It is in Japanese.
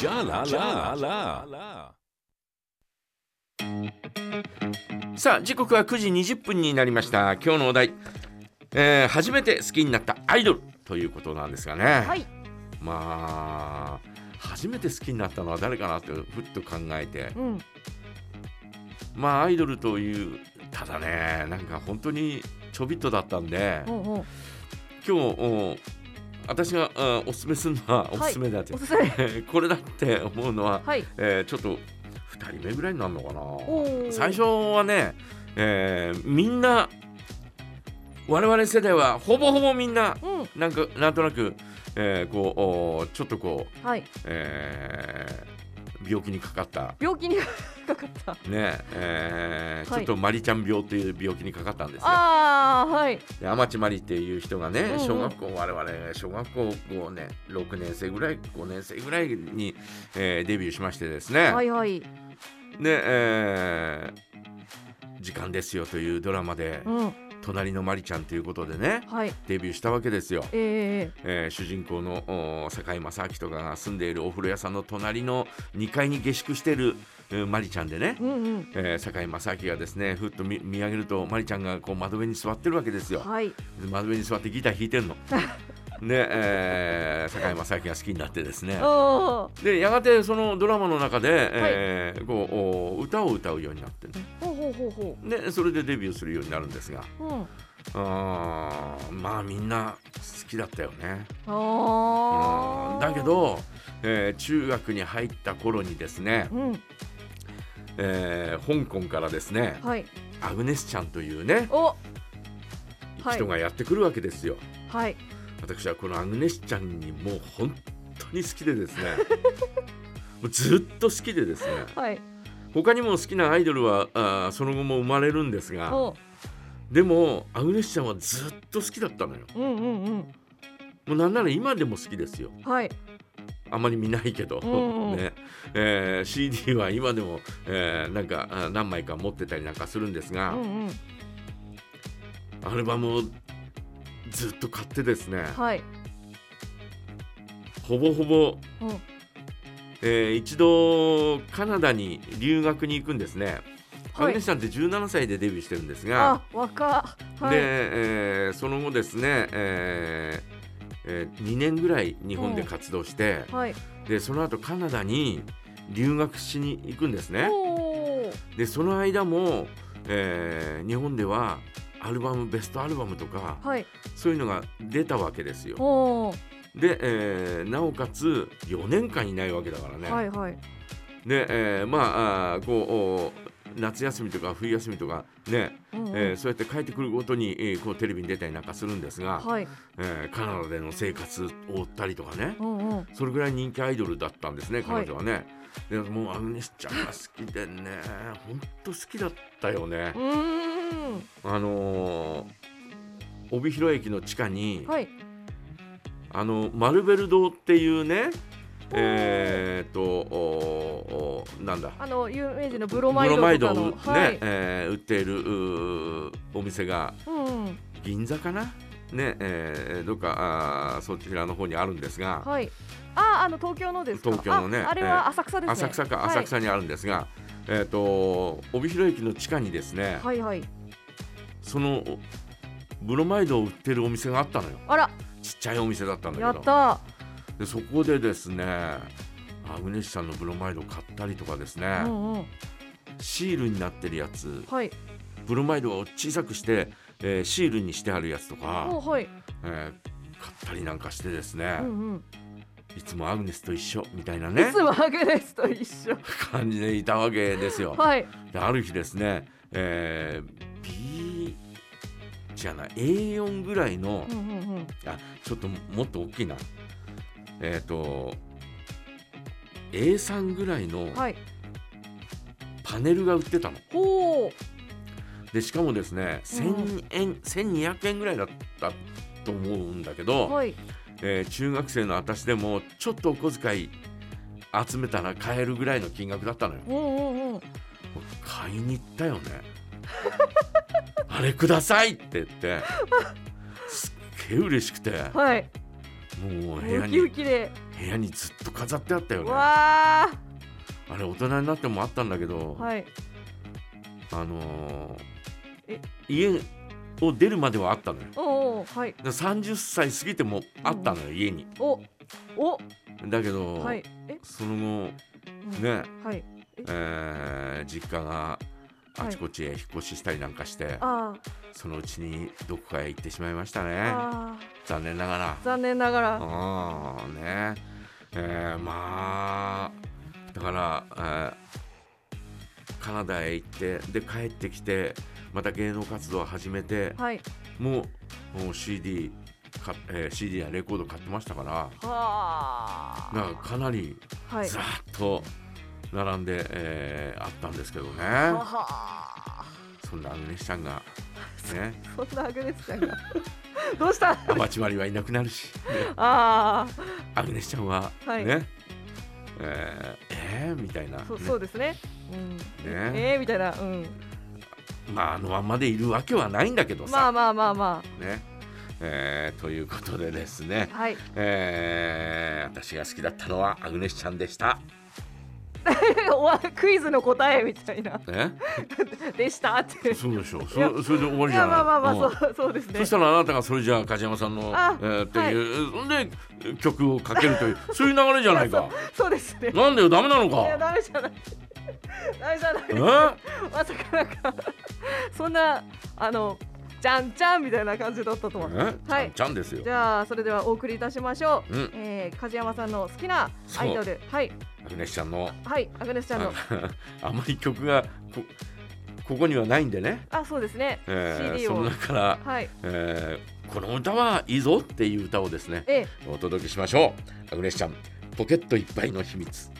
Ja la la. La la. さあ時刻は9時20分になりました今日のお題、えー初めて好きになったアイドルということなんですがね、はいまあ初めて好きになったのは誰かなってふっと考えてうんまあアイドルというただねなんか本当にちょびっとだったんでほうほ今日お私があおすすめするのはおはい。すすめだって、うおすすめ。これだって思うのは、はい。えーちょっと2人目ぐらいになるのかな？最初はね、えーみんな我々世代はほぼほぼみんなうん。なんかなんとなく、えーこうおちょっとこう、はい。えー病気にかかった。病気にかかった。ねえーはい。ちょっとマリちゃん病という病気にかかったんですよ。ああはい。で天地マリっていう人がね、うんうん。小学校我々小学校5年6年生ぐらい5年生ぐらいに、えーデビューしましてですね、はいはい。で、えー時間ですよ」というドラマでうん「隣のマリちゃん」ということでねはいデビューしたわけですよ。ええー主人公のお堺正明とかが住んでいるお風呂屋さんの隣の2階に下宿している、えーマリちゃんでねー、うんうんえー堺正明がですねふっと見見上げるとマリちゃんがこう窓辺に座ってるわけですよ。はいで窓辺に座ってギター弾いてんの。で、えー、堺正明が好きになってですね。でやがてそのドラマの中で、えーこうお歌を歌うようになってね。ほうほうほうほでそれでデビューするようになるんですが。ううん。あーまあみんな好きだったよね。あうん。あだけど、えー中学に入った頃にですね、うん。えー香港からですねはい。アグネスちゃんというね人がやってくるわけですよ。はい私はこのアグネスちゃんにもう本当に好きでですね。もうずっと好きでですね。はい。他にも好きなアイドルはあーその後も生まれるんですがおでもアグネスちゃんはずっと好きだったのよ。うんうんうん。もうなんなら今でも好きですよ。はい。あんまり見ないけど、うんうん。ね。えー CD は今でも、えーなんかあ何枚か持ってたりなんかするんですが、うんうん。アルバムをずっと買ってですね。はい。ほぼほぼ、うん。えー一度カナダに留学に行くんですね。アはい。グネスさんって17歳でデビューしてるんですが、あ若はい。で、えーその後ですね、えーえー2年ぐらい日本で活動して、はい。でその後カナダに留学しに行くんですね。でその間も、えー日本ではアルバムベストアルバムとかはい。そういうのが出たわけですよ。で、えーなおかつ4年間いないわけだからね。はいはい。で、えーまあこうお夏休みとか冬休みとかね、うんうん。えーそうやって帰ってくるごとに、えーこうテレビに出たりなんかするんですが、はい。えーカナダでの生活を追ったりとかね。うんうん。それぐらい人気アイドルだったんですねはい。彼女はね。でもうアグネスちゃんが好きでね本当好きだったよねあのー帯広駅の地下に、はい。あのマルベル堂っていうねえーっとおおなんだ。あの有名人のブロマイドをね、はい。えー売っているお店がうんうん。銀座かな？ね、えーどっかあーそちらの方にあるんですが、はい。ああの東京のですか？東京のねああれは浅草ですね。浅草かはい浅草にあるんですが、えーっと帯広駅の地下にですね、はいはいそのブロマイドを売ってるお店があったのよ。あら。ちっちゃいお店だったんだやけど。った。でそこでですねアグネスさんのブロマイドを買ったりとかですね、うんうん。シールになってるやつはい。ブロマイドを小さくして、えーシールにしてあるやつとか、おはい。えー買ったりなんかしてですね、うんうん。いつもアグネスと一緒みたいなねいつもアグネスと一緒。感じでいたわけですよ。はい。である日ですね、えー違うな A4 ぐらいの、うんうんうん。あちょっともっと大きいな。えっ、と A3 ぐらいのはい。パネルが売ってたの。ほでしかもですね1000円、1200円ぐらいだったと思うんだけど、うはい。えー中学生の私でもちょっとお小遣い集めたら買えるぐらいの金額だったのよ。うんうんうん。買いに行ったよね あれくださいって言ってすっげえ嬉しくてはい。もう部屋に部屋にずっと飾ってあったよね。わあれ大人になってもあったんだけど、ーはい。あのーえ？家を出るまではあったのよ。おおはい。で30歳過ぎてもあったのよ、家に。おお。だけど、はい。え？その後うん。ね、はい。えー実家があちこちへ引っ越ししたりなんかして、あそのうちにどこかへ行ってしまいましたね。残念ながら。ー残念ながら。ああね。えーまあだから、えーカナダへ行ってで帰ってきてまた芸能活動を始めてはい。もうもう CD か、えー CD やレコード買ってましたから。からかなりあはい。ざーっと並んで、えーあったんですけどね。そんなアグネスちゃんが ね。そんなアグネスちゃんが。どうした？アマチュマリはいなくなるし、ねあアグネスちゃんははい。ね、えーえーみたいな、ね。そうですね。うん。ね。えーみたいな。うん。まああのまんまでいるわけはないんだけどさ、まあまあまあまね。えーということでですね。あ、はい。えー私が好きだったのはアグネスちゃんでした。クイズの答えみたいな。ね、でしたって。そうでしょう。そそれで終わりいじゃない？やまあまあまあうん。そうそうですね。そしたらあなたがそれじゃあ梶山さんのあえーっていう、そんで曲をかけるという そういう流れじゃないか。そうですね。なんだよダメなのいやか。ダメじゃない。ダメじゃない。え？まさかなんかそんなあのじゃんじゃんみたいな感じだったとは。え？はい。ちゃんですよ。じ。ゃあそれではお送りいたしましょう、うん。えー、梶山さんの好きなアイドル。はい。アグネスちゃんの。はいアグネスちゃんの。ああまり曲がこここにはないんでね。あそうですね、えー CD そのを。中から、はい。えーこの歌はいいぞっていう歌をですねええ。お届けしましょう。アグネスちゃんポケットいっぱいの秘密